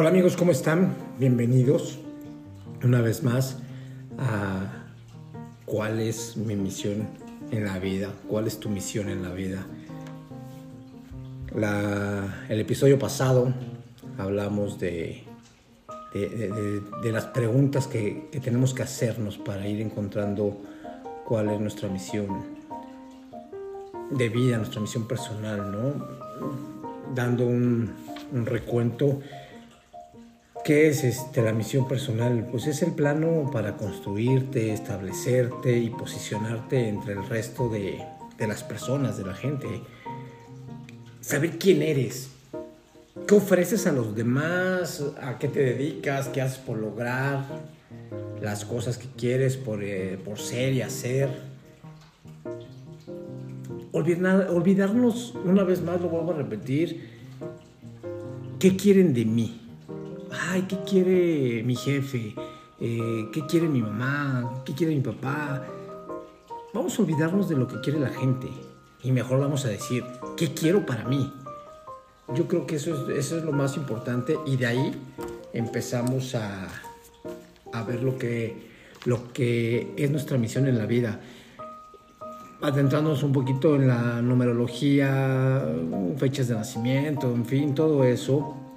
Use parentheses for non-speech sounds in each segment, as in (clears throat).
Hola amigos, ¿cómo están? Bienvenidos una vez más a cuál es mi misión en la vida, cuál es tu misión en la vida. el episodio pasado hablamos de, de, las preguntas que, que tenemos que hacernos para ir encontrando cuál es nuestra misión de vida, nuestra misión personal, ¿no? Dando un, recuento. ¿Qué es este, la misión personal? Pues es el plano para construirte, establecerte y posicionarte entre el resto de, de las personas, de la gente. Saber quién eres, qué ofreces a los demás, a qué te dedicas, qué haces por lograr las cosas que quieres por, eh, por ser y hacer olvidarnos, una vez más, lo vuelvo a repetir, ¿qué quieren de mí? Ay, ¿qué quiere mi jefe? Eh, ¿Qué quiere mi mamá? ¿Qué quiere mi papá? Vamos a olvidarnos de lo que quiere la gente y mejor vamos a decir, ¿qué quiero para mí? Yo creo que eso es, eso es lo más importante y de ahí empezamos a, a ver lo que, lo que es nuestra misión en la vida adentrándonos un poquito en la numerología, fechas de nacimiento, en fin, todo eso,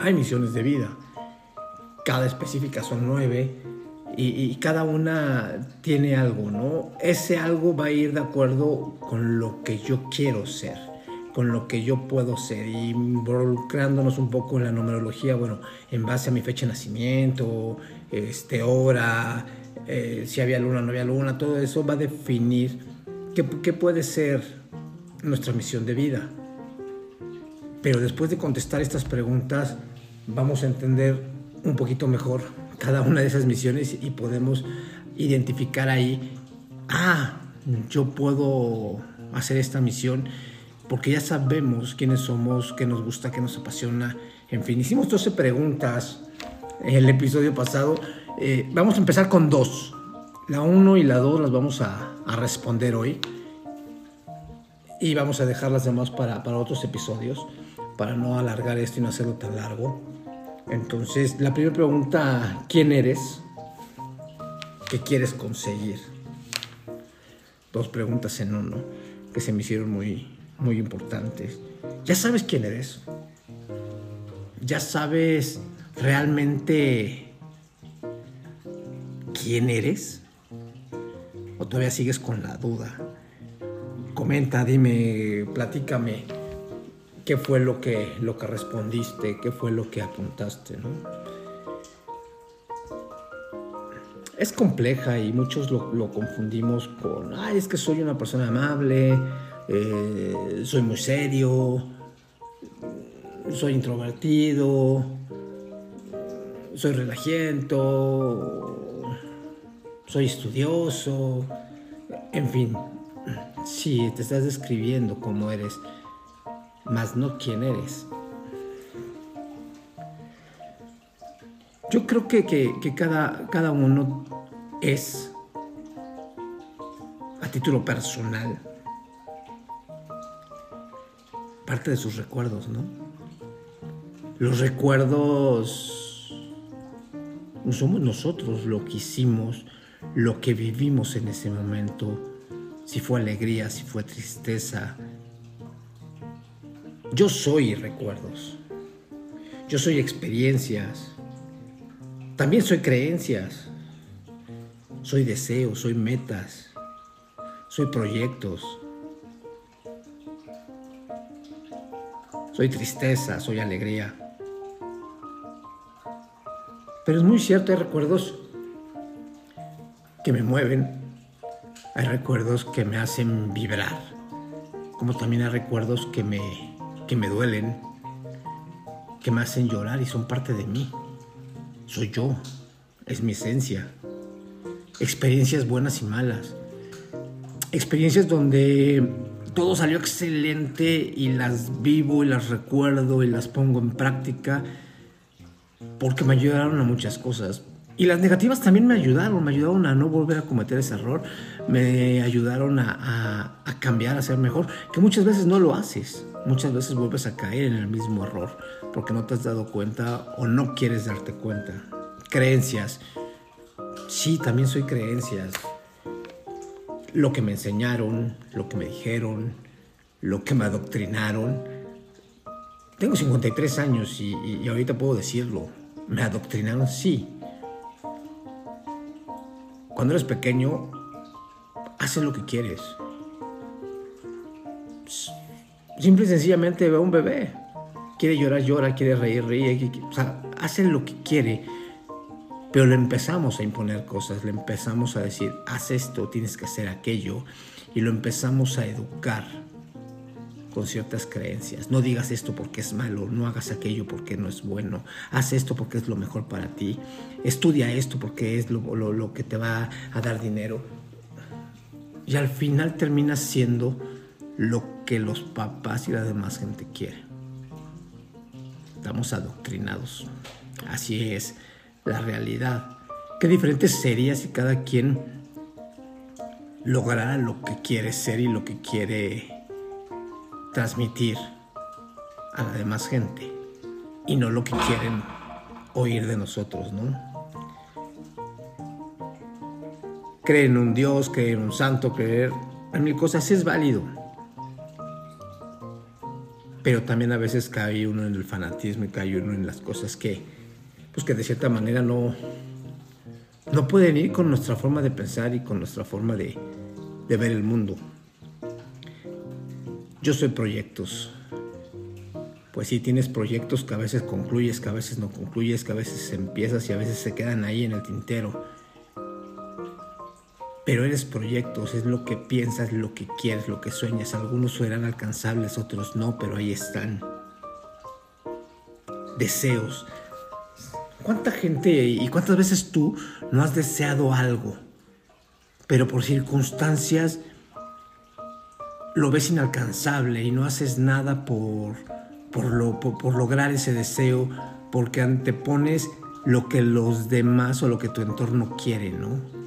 hay misiones de vida. Cada específica son nueve y, cada una tiene algo, ¿no? Ese algo va a ir de acuerdo con lo que yo quiero ser, con lo que yo puedo ser. Y involucrándonos un poco en la numerología, bueno, en base a mi fecha de nacimiento, este, hora, eh, si había luna, no había luna, todo eso va a definir qué, qué puede ser nuestra misión de vida. Pero después de contestar estas preguntas, vamos a entender un poquito mejor cada una de esas misiones y podemos identificar ahí, ah, yo puedo hacer esta misión porque ya sabemos quiénes somos, qué nos gusta, qué nos apasiona. En fin, hicimos 12 preguntas en el episodio pasado eh, vamos a empezar con dos. La 1 y la 2 las vamos a, responder hoy. Y vamos a dejar las demás para, para otros episodios, para no alargar esto y no hacerlo tan largo. Entonces, la primera pregunta, ¿quién eres? ¿Qué quieres conseguir? Dos preguntas en uno que se me hicieron muy, muy importantes. ¿Ya sabes quién eres? ¿Ya sabes realmente quién eres? ¿O todavía sigues con la duda? Comenta, dime, platícame qué fue lo que, lo que respondiste, qué fue lo que apuntaste, ¿no? Es compleja y muchos lo, confundimos con, ay, es que soy una persona amable, eh, soy muy serio, soy introvertido, soy relajiento, soy estudioso, en fin, sí, te estás describiendo cómo eres, más no quién eres. Yo creo que, que, cada, cada uno es, a título personal, parte de sus recuerdos, ¿no? Los recuerdos no somos nosotros lo que hicimos, lo que vivimos en ese momento, si fue alegría, si fue tristeza. Yo soy recuerdos, yo soy experiencias, también soy creencias, soy deseos, soy metas, soy proyectos, soy tristeza, soy alegría. Pero es muy cierto, hay recuerdos que me mueven, hay recuerdos que me hacen vibrar, como también hay recuerdos que me, que me duelen, que me hacen llorar y son parte de mí. Soy yo, es mi esencia. Experiencias buenas y malas. Experiencias donde todo salió excelente y las vivo y las recuerdo y las pongo en práctica porque me ayudaron a muchas cosas Y las negativas también me ayudaron, me ayudaron a no volver a cometer ese error, me ayudaron a, a, cambiar, a ser mejor, que muchas veces no lo haces, muchas veces vuelves a caer en el mismo error porque no te has dado cuenta o no quieres darte cuenta. Creencias, sí, también soy creencias. Lo que me enseñaron, lo que me dijeron, lo que me adoctrinaron. Tengo 53 años y, y ahorita puedo decirlo, me adoctrinaron, sí cuando eres pequeño, haces lo que quieres. Simple y sencillamente ve a un bebé. Quiere llorar, llora, quiere reír, ríe. O sea, hace lo que quiere. Pero le empezamos a imponer cosas, le empezamos a decir, haz esto, tienes que hacer aquello. Y lo empezamos a educar con ciertas creencias. No digas esto porque es malo, no hagas aquello porque no es bueno, haz esto porque es lo mejor para ti, estudia esto porque es lo, que te va a dar dinero. Y al final terminas siendo lo que los papás y la demás gente quiere. Estamos adoctrinados. Así es la realidad. Qué diferente sería si cada quien lograra lo que quiere ser y lo que quiere transmitir a la demás gente y no lo que quieren oír de nosotros, ¿no? Creer en un Dios, creer en un santo, creer en mil cosas es válido. Pero también a veces cae uno en el fanatismo y cae uno en las cosas que, pues que de cierta manera no, no pueden ir con nuestra forma de pensar y con nuestra forma de, de ver el mundo. Yo soy proyectos. Pues sí, tienes proyectos que a veces concluyes, que a veces no concluyes, que a veces empiezas y a veces se quedan ahí en el tintero. Pero eres proyectos, es lo que piensas, lo que quieres, lo que sueñas. Algunos serán alcanzables, otros no, pero ahí están. Deseos. ¿Cuánta gente y cuántas veces tú no has deseado algo, pero por circunstancias lo ves inalcanzable y no haces nada por, por, lo, por, lograr ese deseo, porque antepones lo que los demás o lo que tu entorno quiere, ¿no?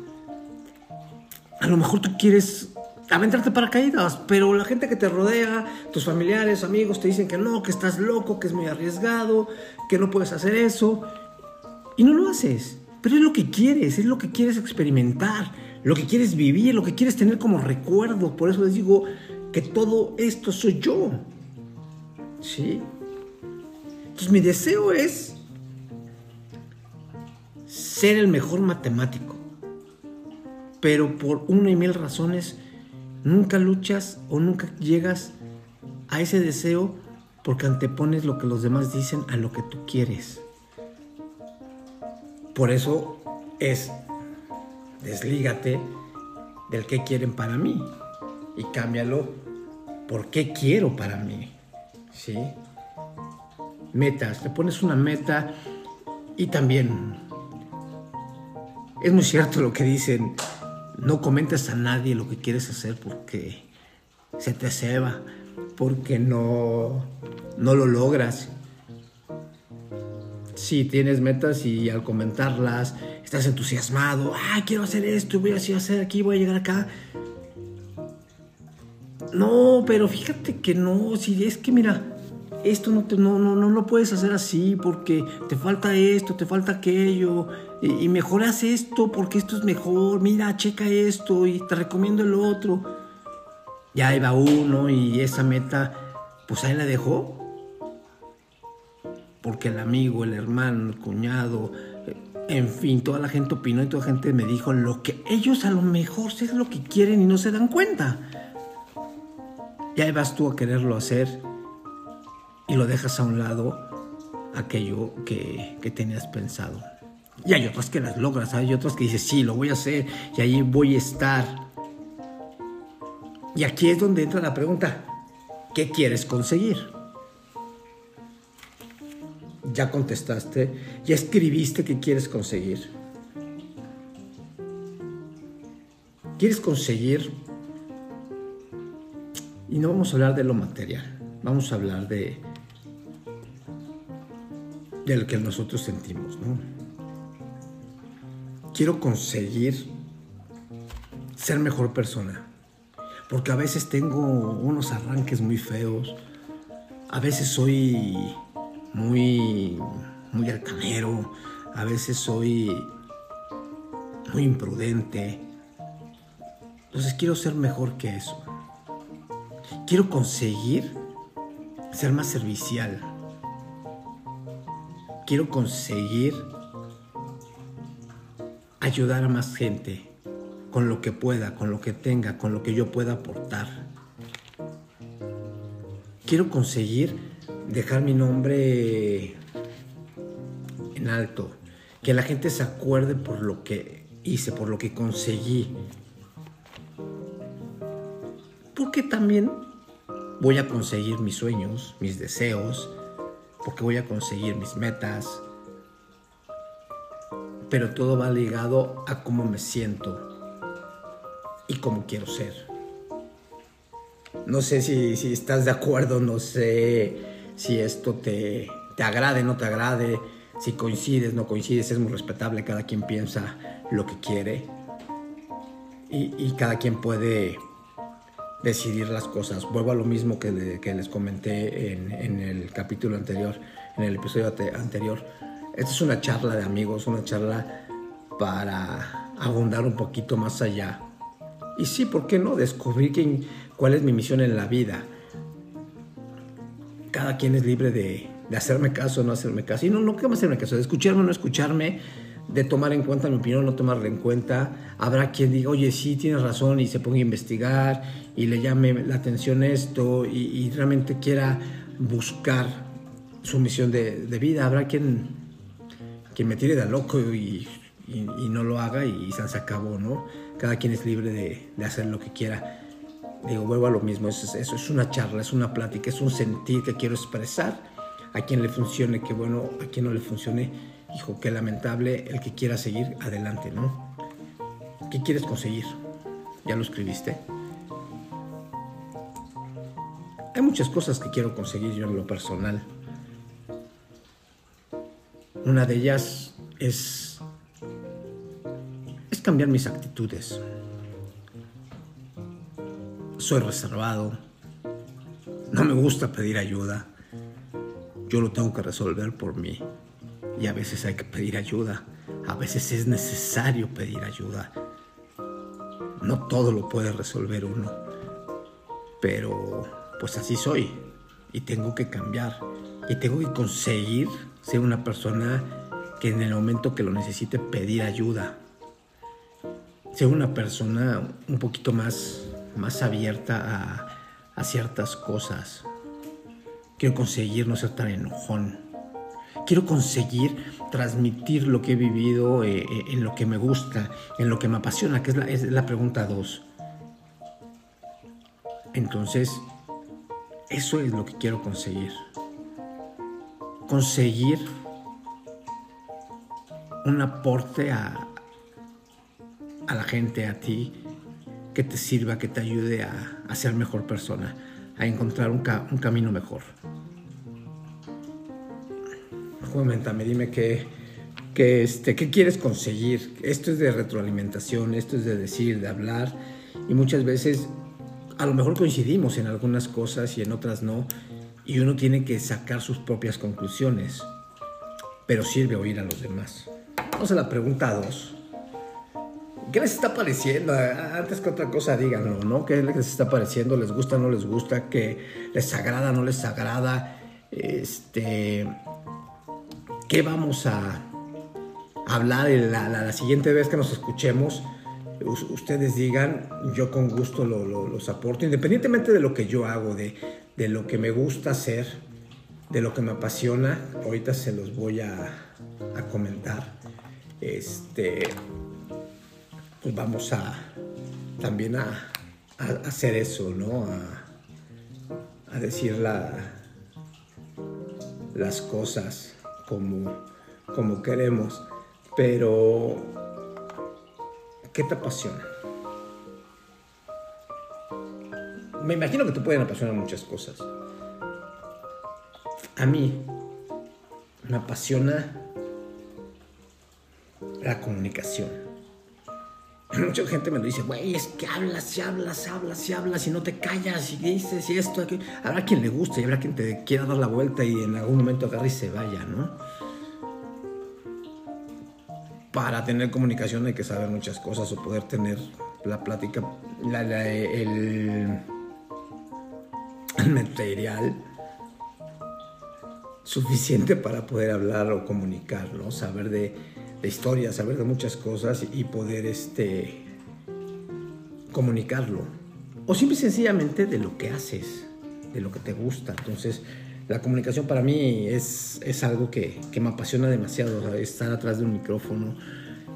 A lo mejor tú quieres aventarte paracaídas, pero la gente que te rodea, tus familiares, amigos, te dicen que no, que estás loco, que es muy arriesgado, que no puedes hacer eso, y no lo haces. Pero es lo que quieres, es lo que quieres experimentar, lo que quieres vivir, lo que quieres tener como recuerdo. Por eso les digo, que todo esto soy yo. ¿Sí? Entonces mi deseo es ser el mejor matemático. Pero por una y mil razones nunca luchas o nunca llegas a ese deseo porque antepones lo que los demás dicen a lo que tú quieres. Por eso es deslígate del que quieren para mí y cámbialo por qué quiero para mí. ¿Sí? Metas, te pones una meta y también es muy cierto lo que dicen, no comentes a nadie lo que quieres hacer porque se te ceba, porque no, no lo logras. Si tienes metas y al comentarlas estás entusiasmado, ah, quiero hacer esto, voy a hacer aquí, voy a llegar acá, no, pero fíjate que no, si es que mira, esto no, te, no, no, no lo puedes hacer así porque te falta esto, te falta aquello, y, mejor haz esto porque esto es mejor, mira, checa esto y te recomiendo el otro. Ya ahí va uno y esa meta, pues ahí la dejó. Porque el amigo, el hermano, el cuñado, en fin, toda la gente opinó y toda la gente me dijo lo que ellos a lo mejor es lo que quieren y no se dan cuenta. Y ahí vas tú a quererlo hacer y lo dejas a un lado aquello que, tenías pensado. Y hay otras que las logras, hay otras que dices, sí, lo voy a hacer y ahí voy a estar. Y aquí es donde entra la pregunta, ¿qué quieres conseguir? Ya contestaste, ya escribiste qué quieres conseguir. ¿Quieres conseguir y no vamos a hablar de lo material, vamos a hablar de, de lo que nosotros sentimos, ¿no? quiero conseguir ser mejor persona. Porque a veces tengo unos arranques muy feos. A veces soy muy, muy altanero. A veces soy muy imprudente. Entonces quiero ser mejor que eso. Quiero conseguir ser más servicial. Quiero conseguir ayudar a más gente con lo que pueda, con lo que tenga, con lo que yo pueda aportar. Quiero conseguir dejar mi nombre en alto, que la gente se acuerde por lo que hice, por lo que conseguí. Porque también voy a conseguir mis sueños, mis deseos, porque voy a conseguir mis metas, pero todo va ligado a cómo me siento y cómo quiero ser. No sé si, estás de acuerdo, no sé si esto te, te agrade, no te agrade, si coincides, no coincides, es muy respetable, cada quien piensa lo que quiere y, cada quien puede decidir las cosas. Vuelvo a lo mismo que, les comenté en, en, el capítulo anterior, en el episodio anterior. Esta es una charla de amigos, una charla para abundar un poquito más allá. Y sí, ¿por qué no? Descubrir quién, cuál es mi misión en la vida. Cada quien es libre de, hacerme caso o no hacerme caso. Y no, no quiero hacerme caso, de escucharme o no escucharme, de tomar en cuenta mi opinión o no tomarla en cuenta. Habrá quien diga, oye, sí, tienes razón, y se ponga a investigar y le llame la atención esto y, realmente quiera buscar su misión de, de vida. Habrá quien quien me tire de loco y, no lo haga y se acabó, ¿no? Cada quien es libre de, hacer lo que quiera. Digo, vuelvo a lo mismo, eso, eso es una charla, es una plática, es un sentir que quiero expresar. A quien le funcione, qué bueno, a quien no le funcione, hijo, qué lamentable, el que quiera seguir adelante, ¿no? ¿Qué quieres conseguir? ¿Ya lo escribiste? Hay muchas cosas que quiero conseguir yo en lo personal. Una de ellas es, es cambiar mis actitudes. Soy reservado, no me gusta pedir ayuda, yo lo tengo que resolver por mí y a veces hay que pedir ayuda, a veces es necesario pedir ayuda. No todo lo puede resolver uno, pero pues así soy y tengo que cambiar y tengo que conseguir ser una persona que en el momento que lo necesite pedir ayuda. Ser una persona un poquito más, más abierta a, ciertas cosas. Quiero conseguir no ser tan enojón. Quiero conseguir transmitir lo que he vivido eh, eh, en lo que me gusta, en lo que me apasiona, que es la, pregunta dos. Entonces, eso es lo que quiero conseguir conseguir un aporte a, a la gente, a ti, que te sirva, que te ayude a, ser mejor persona, a encontrar un, camino mejor. Coméntame, dime qué, qué, este, qué quieres conseguir. Esto es de retroalimentación, esto es de decir, de hablar, y muchas veces a lo mejor coincidimos en algunas cosas y en otras no, y uno tiene que sacar sus propias conclusiones, pero sirve oír a los demás. Vamos a la pregunta 2. ¿Qué les está pareciendo? Antes que otra cosa, díganlo, ¿no? ¿Qué les está pareciendo? ¿Les gusta, no les gusta? ¿Qué les agrada, no les agrada? Este, ¿Qué vamos a hablar la, la, siguiente vez que nos escuchemos? ustedes digan, yo con gusto los aporto, independientemente de lo que yo hago, de, de lo que me gusta hacer, de lo que me apasiona. Ahorita se los voy a, comentar. Este, pues vamos a también a, hacer eso, ¿no? A, decir las cosas como, como queremos. Pero, ¿qué te apasiona? me imagino que te pueden apasionar muchas cosas. A mí me apasiona la comunicación. (clears throat) mucha gente me lo dice, güey, es que hablas y hablas, hablas y hablas y no te callas y dices y esto. Habrá quien le guste y habrá quien te quiera dar la vuelta y en algún momento agarre y se vaya, ¿no? Para tener comunicación hay que saber muchas cosas o poder tener la plática, el, el material suficiente para poder hablar o comunicar, ¿no? Saber de de historia, saber de muchas cosas y poder este, comunicarlo. O simple y sencillamente de lo que haces, de lo que te gusta. Entonces, la comunicación para mí es, es algo que, que, me apasiona demasiado, estar atrás de un micrófono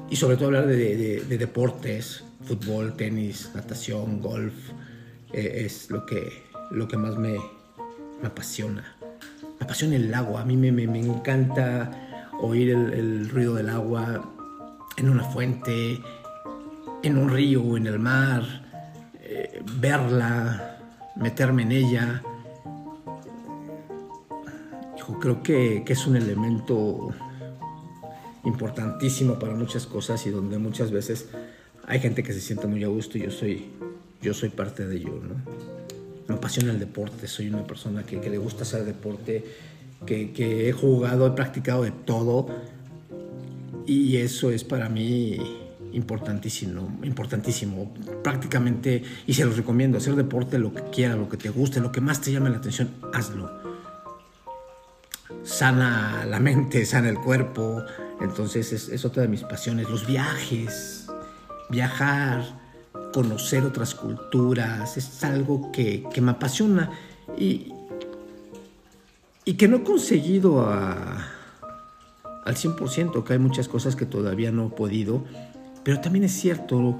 y sobre todo hablar de, de, deportes, fútbol, tenis, natación, golf, eh, es lo que, lo que más me, me apasiona. Me apasiona el agua, a mí me, me, me encanta oír el, ruido del agua en una fuente, en un río en el mar, eh, verla, meterme en ella. Yo creo que, es un elemento importantísimo para muchas cosas y donde muchas veces hay gente que se siente muy a gusto y yo soy, yo soy parte de ello. ¿no? Me apasiona el deporte, soy una persona que, que le gusta hacer deporte que, he jugado, he practicado de todo y eso es para mí importantísimo, importantísimo. Prácticamente, y se los recomiendo, hacer deporte, lo que quiera, lo que te guste, lo que más te llame la atención, hazlo. Sana la mente, sana el cuerpo. Entonces es, otra de mis pasiones. Los viajes, viajar, conocer otras culturas, es algo que, que me apasiona. Y, y que no he conseguido al 100%, que hay muchas cosas que todavía no he podido, pero también es cierto,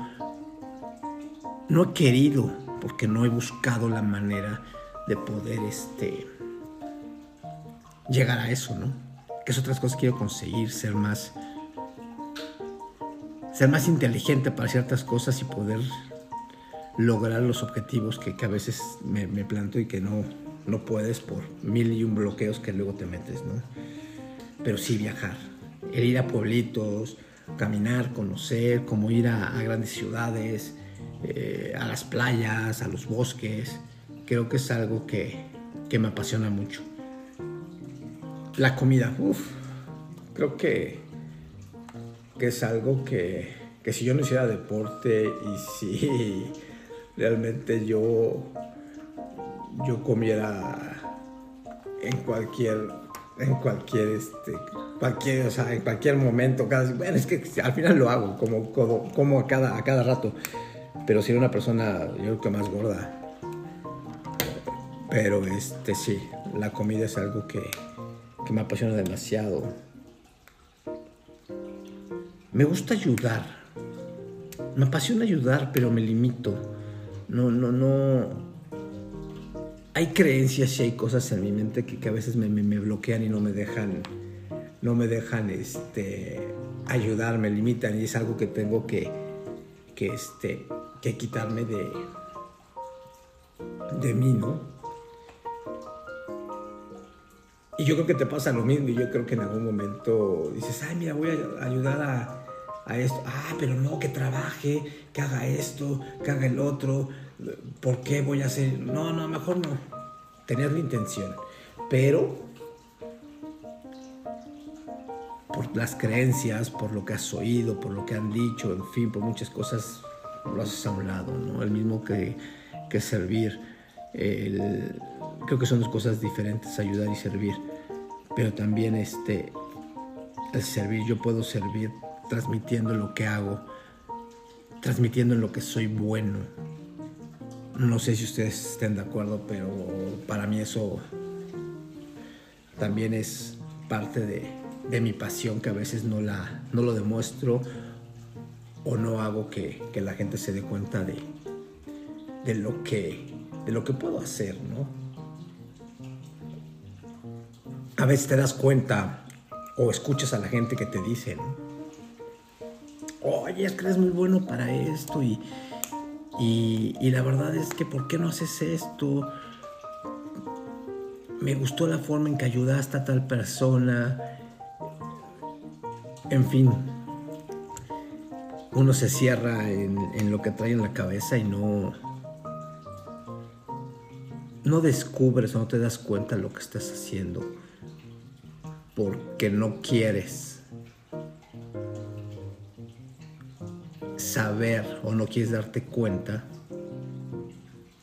no he querido, porque no he buscado la manera de poder este, llegar a eso, ¿no? Que es otras cosas que quiero conseguir, ser más, ser más inteligente para ciertas cosas y poder lograr los objetivos que, a veces me, me planto y que no, no puedes por mil y un bloqueos que luego te metes, ¿no? Pero sí viajar, el ir a pueblitos, caminar, conocer, como ir a, grandes ciudades, eh, a las playas, a los bosques, creo que es algo que, que me apasiona mucho. La comida, uff, creo que, que es algo que, que si yo no hiciera deporte y si (laughs) realmente yo yo comiera en cualquier en cualquier este cualquier o sea, en cualquier momento cada, bueno es que al final lo hago como como, a cada a cada rato. Pero si era una persona yo creo que más gorda. Pero este sí la comida es algo que, que me apasiona demasiado. Me gusta ayudar. Me apasiona ayudar pero me limito. No no no hay creencias y hay cosas en mi mente que, a veces me, bloquean y no me dejan, no me dejan este, ayudar, me limitan y es algo que tengo que, que, este, que quitarme de, de mí, ¿no? Y yo creo que te pasa lo mismo y yo creo que en algún momento dices, ay, mira, voy a ayudar a, a esto. Ah, pero no, que trabaje, que haga esto, que haga el otro. ¿Por qué voy a hacer? No, no, mejor no. Tener la intención. Pero por las creencias, por lo que has oído, por lo que han dicho, en fin, por muchas cosas lo has a un lado, ¿no? El mismo que, que servir. creo que son dos cosas diferentes, ayudar y servir. Pero también este, el servir, yo puedo servir transmitiendo lo que hago, transmitiendo en lo que soy bueno. No sé si ustedes estén de acuerdo, pero para mí eso también es parte de, mi pasión que a veces no, la, no lo demuestro o no hago que, la gente se dé cuenta de, de, lo que, de lo que puedo hacer, ¿no? A veces te das cuenta o escuchas a la gente que te dice, oye, es que eres muy bueno para esto y, y, la verdad es que ¿por qué no haces esto? Me gustó la forma en que ayudaste a tal persona. En fin, uno se cierra en, lo que trae en la cabeza y no, no descubres no te das cuenta lo que estás haciendo porque no quieres saber o no quieres darte cuenta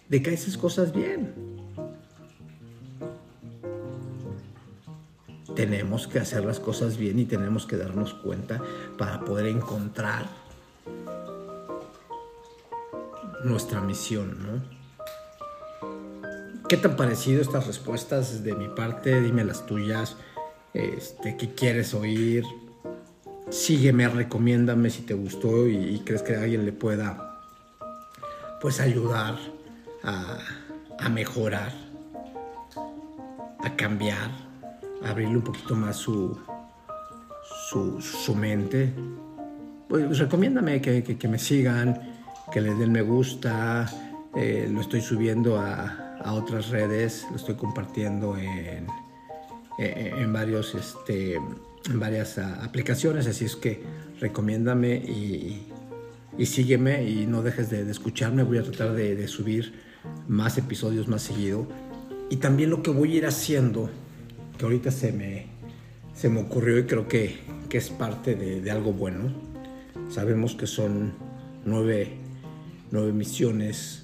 de que haces cosas bien. Tenemos que hacer las cosas bien y tenemos que darnos cuenta para poder encontrar nuestra misión, ¿no? ¿Qué tan parecido estas respuestas de mi parte? Dime las tuyas. Este, ¿Qué quieres oír? Sígueme, recomiéndame si te gustó y, crees que alguien le pueda pues ayudar a, mejorar, a cambiar, a abrirle un poquito más su, su, mente. Pues recomiéndame que, me sigan, que le den me gusta, eh, lo estoy subiendo a, a otras redes, lo estoy compartiendo en, en varios, este, en varias ah, aplicaciones, así es que recomiéndame y, y sígueme y no dejes de, escucharme, voy a tratar de, subir más episodios más seguido. Y también lo que voy a ir haciendo, que ahorita se me, se me ocurrió y creo que, que es parte de, de, algo bueno. Sabemos que son nueve, nueve misiones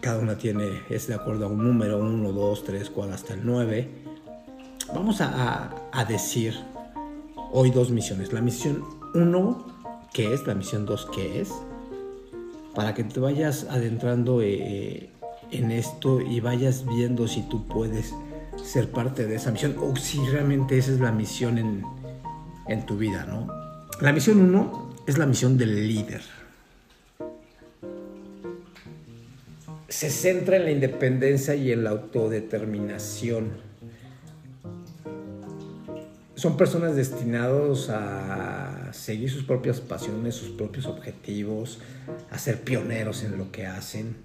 cada una tiene, es de acuerdo a un número, 1, 2, 3, 4, hasta el 9. Vamos a, decir hoy dos misiones. La misión 1, ¿qué es? La misión 2, ¿qué es? Para que te vayas adentrando eh, en esto y vayas viendo si tú puedes ser parte de esa misión o si realmente esa es la misión en, en tu vida, ¿no? La misión 1 es la misión del líder. se centra en la independencia y en la autodeterminación. Son personas destinados a seguir sus propias pasiones, sus propios objetivos, a ser pioneros en lo que hacen.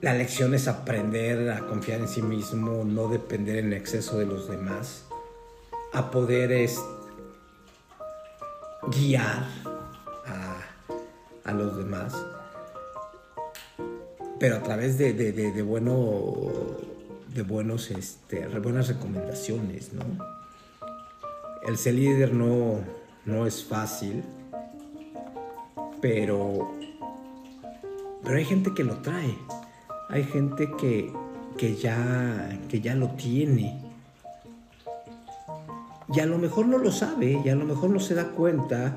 La lección es aprender a confiar en sí mismo, no depender en exceso de los demás, a poder guiar a, a los demás pero a través de, de, bueno, de buenos, este, buenas recomendaciones, ¿no? El ser líder no, no es fácil, pero, pero hay gente que lo trae, hay gente que, que, ya, que ya lo tiene. Y a lo mejor no lo sabe, y a lo mejor no se da cuenta,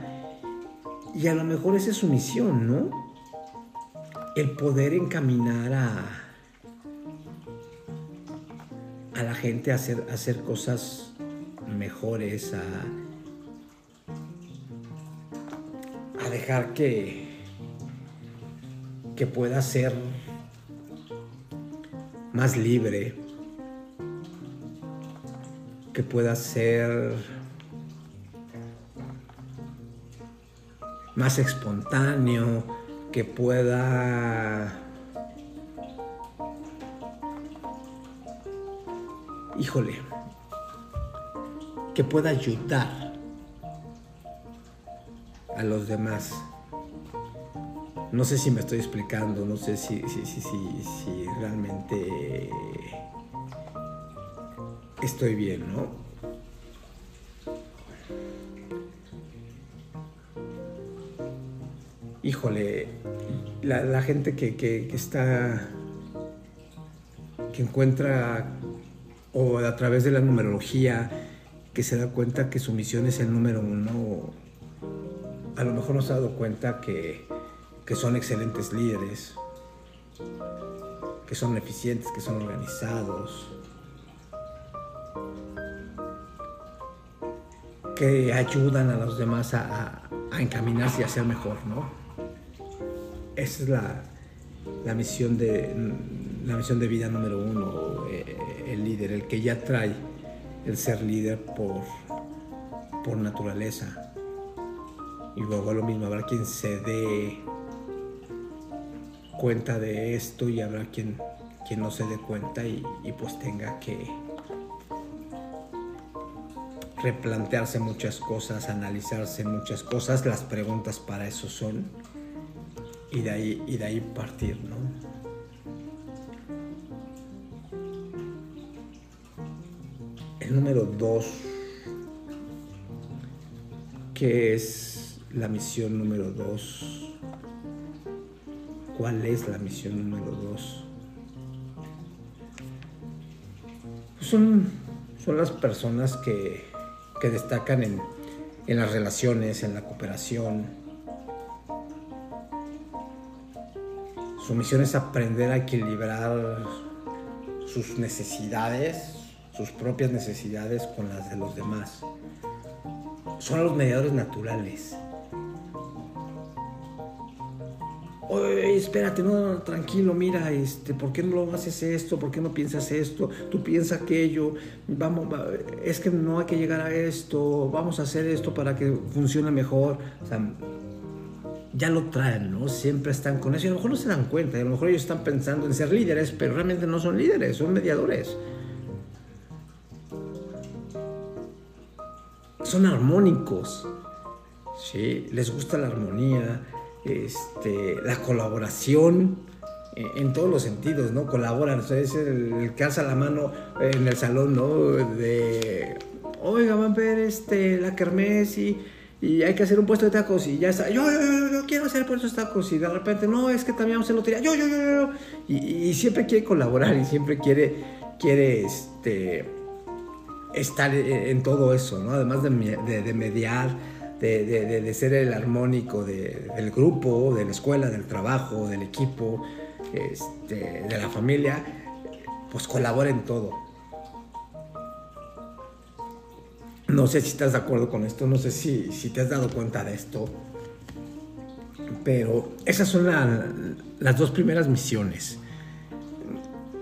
y a lo mejor esa es su misión, ¿no? el poder encaminar a, a la gente hacer, hacer cosas mejores, a, a dejar que, que pueda ser más libre, que pueda ser más espontáneo, que pueda híjole que pueda ayudar a los demás. No sé si me estoy explicando no sé si, si, si, si realmente estoy bien no híjole, la, gente que, está, que encuentra, o a través de la numerología, que se da cuenta que su misión es el número uno, a lo mejor no se ha dado cuenta que, que son excelentes líderes, que son eficientes, que son organizados, que ayudan a los demás a, encaminarse y a ser mejor, ¿no? esa es la, misión de la misión de vida número uno, el líder, el que ya trae el ser líder por, por naturaleza. Y luego lo mismo, habrá quien se dé cuenta de esto y habrá quien, quien no se dé cuenta y, y pues tenga que replantearse muchas cosas, analizarse muchas cosas, las preguntas para eso son, y de ahí, y de ahí partir, ¿no? Número dos, ¿qué es la misión número dos? ¿Cuál es la misión número dos? Son, son las personas que, que destacan en, en las relaciones, en la cooperación. Su misión es aprender a equilibrar sus necesidades, sus propias necesidades con las de los demás. Son los mediadores naturales. Oye, espérate, no, tranquilo, mira, este, ¿por qué no lo haces esto? ¿Por qué no piensas esto? Tú piensas aquello, vamos, es que no hay que llegar a esto, vamos a hacer esto para que funcione mejor. O sea, ya lo traen, ¿no? Siempre están con eso y a lo mejor no se dan cuenta, y a lo mejor ellos están pensando en ser líderes, pero realmente no son líderes, son mediadores. Son armónicos, ¿sí? Les gusta la armonía, este, la colaboración eh, en todos los sentidos, ¿no? Colaboran, o sea, es el, que alza la mano en el salón, ¿no? De, oiga, van a ver este, la kermés y, y, hay que hacer un puesto de tacos y ya está, yo, yo, yo, yo quiero hacer puestos de tacos y de repente, no, es que también vamos a lotería, yo, yo, yo, yo, y, y, siempre quiere colaborar y siempre quiere, quiere, este, estar en todo eso, ¿no? Además de, de, mediar, de, de, de, ser el armónico del grupo, de la escuela, del trabajo, del equipo, este, de la familia, pues colabora en todo. No sé si estás de acuerdo con esto, no sé si, si te has dado cuenta de esto, pero esas son la, las dos primeras misiones.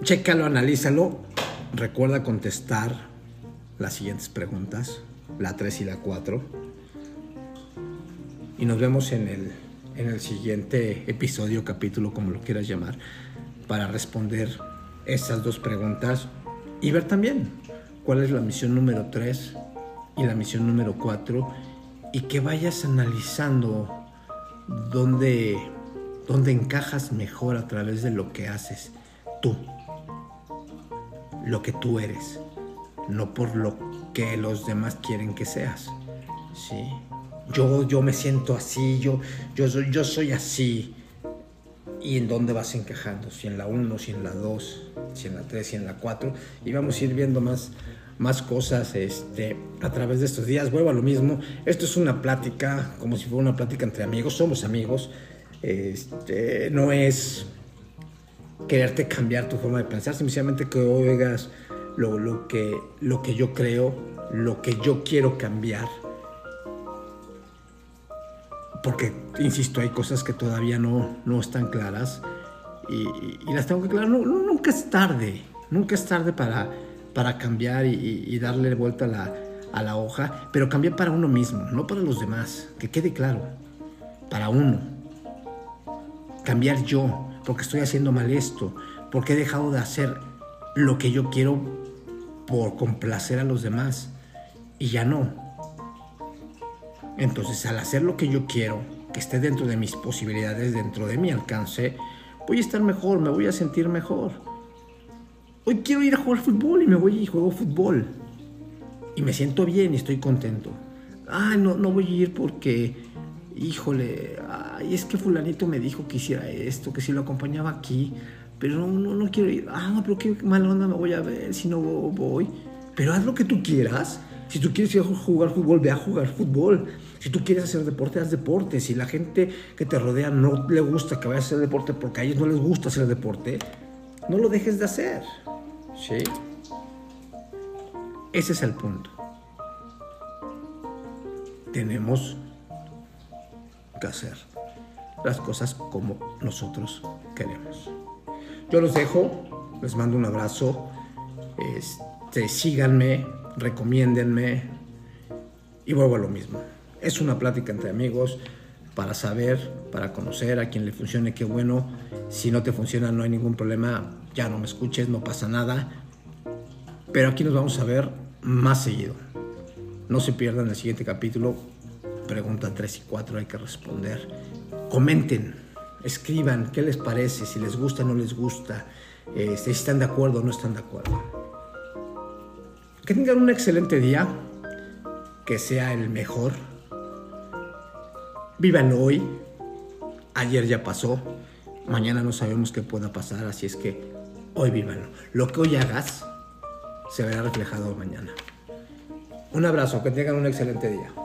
Chécalo, analízalo, recuerda contestar las siguientes preguntas, la 3 y la 4 y nos vemos en el, en el siguiente episodio, capítulo, como lo quieras llamar, para responder esas dos preguntas y ver también cuál es la misión número 3 y la misión número 4 y que vayas analizando dónde, dónde encajas mejor a través de lo que haces tú, lo que tú eres, no por lo que los demás quieren que seas. ¿sí? yo, yo me siento así, yo, yo, soy, yo soy así. ¿Y en dónde vas encajando? Si en la 1, si en la 2, si en la 3, si en la 4. Y vamos a ir viendo más, más cosas este, a través de estos días. Vuelvo a lo mismo. Esto es una plática, como si fuera una plática entre amigos. Somos amigos. Este, no es quererte cambiar tu forma de pensar, simplemente que oigas lo, lo, que, lo que yo creo, lo que yo quiero cambiar porque, insisto, hay cosas que todavía no, no están claras y, y, las tengo que aclarar. nunca es tarde, nunca es tarde para, para cambiar y, y darle vuelta a la, a la hoja, pero cambiar para uno mismo, no para los demás, que quede claro, para uno. Cambiar yo, porque estoy haciendo mal esto, porque he dejado de hacer lo que yo quiero por complacer a los demás y ya no. Entonces, al hacer lo que yo quiero, que esté dentro de mis posibilidades, dentro de mi alcance, voy a estar mejor, me voy a sentir mejor. Hoy quiero ir a jugar fútbol y me voy y juego fútbol. Y me siento bien y estoy contento. Ah, no, no voy a ir porque, híjole, ay, es que fulanito me dijo que hiciera esto, que si lo acompañaba aquí, pero no, no, no quiero ir. Ah, pero qué mala onda me voy a ver si no voy. Pero haz lo que tú quieras. Si tú quieres ir a jugar fútbol, ve a jugar fútbol. Si tú quieres hacer deporte, haz deporte. Si la gente que te rodea no le gusta que vayas a hacer deporte porque a ellos no les gusta hacer deporte, no lo dejes de hacer. ¿Sí? Ese es el punto. Tenemos que hacer las cosas como nosotros queremos. Yo los dejo, les mando un abrazo. Este, síganme, recomiéndenme y vuelvo a lo mismo. Es una plática entre amigos para saber, para conocer a quien le funcione, qué bueno. Si no te funciona, no hay ningún problema, ya no me escuches, no pasa nada. Pero aquí nos vamos a ver más seguido. No se pierdan el siguiente capítulo. Pregunta 3 y 4 hay que responder. Comenten, escriban qué les parece, si les gusta o no les gusta, eh, si están de acuerdo o no están de acuerdo. Que tengan un excelente día, que sea el mejor. Vivan hoy. Ayer ya pasó, mañana no sabemos qué pueda pasar, así es que hoy vívanlo. Lo que hoy hagas se verá reflejado mañana. Un abrazo, que tengan un excelente día.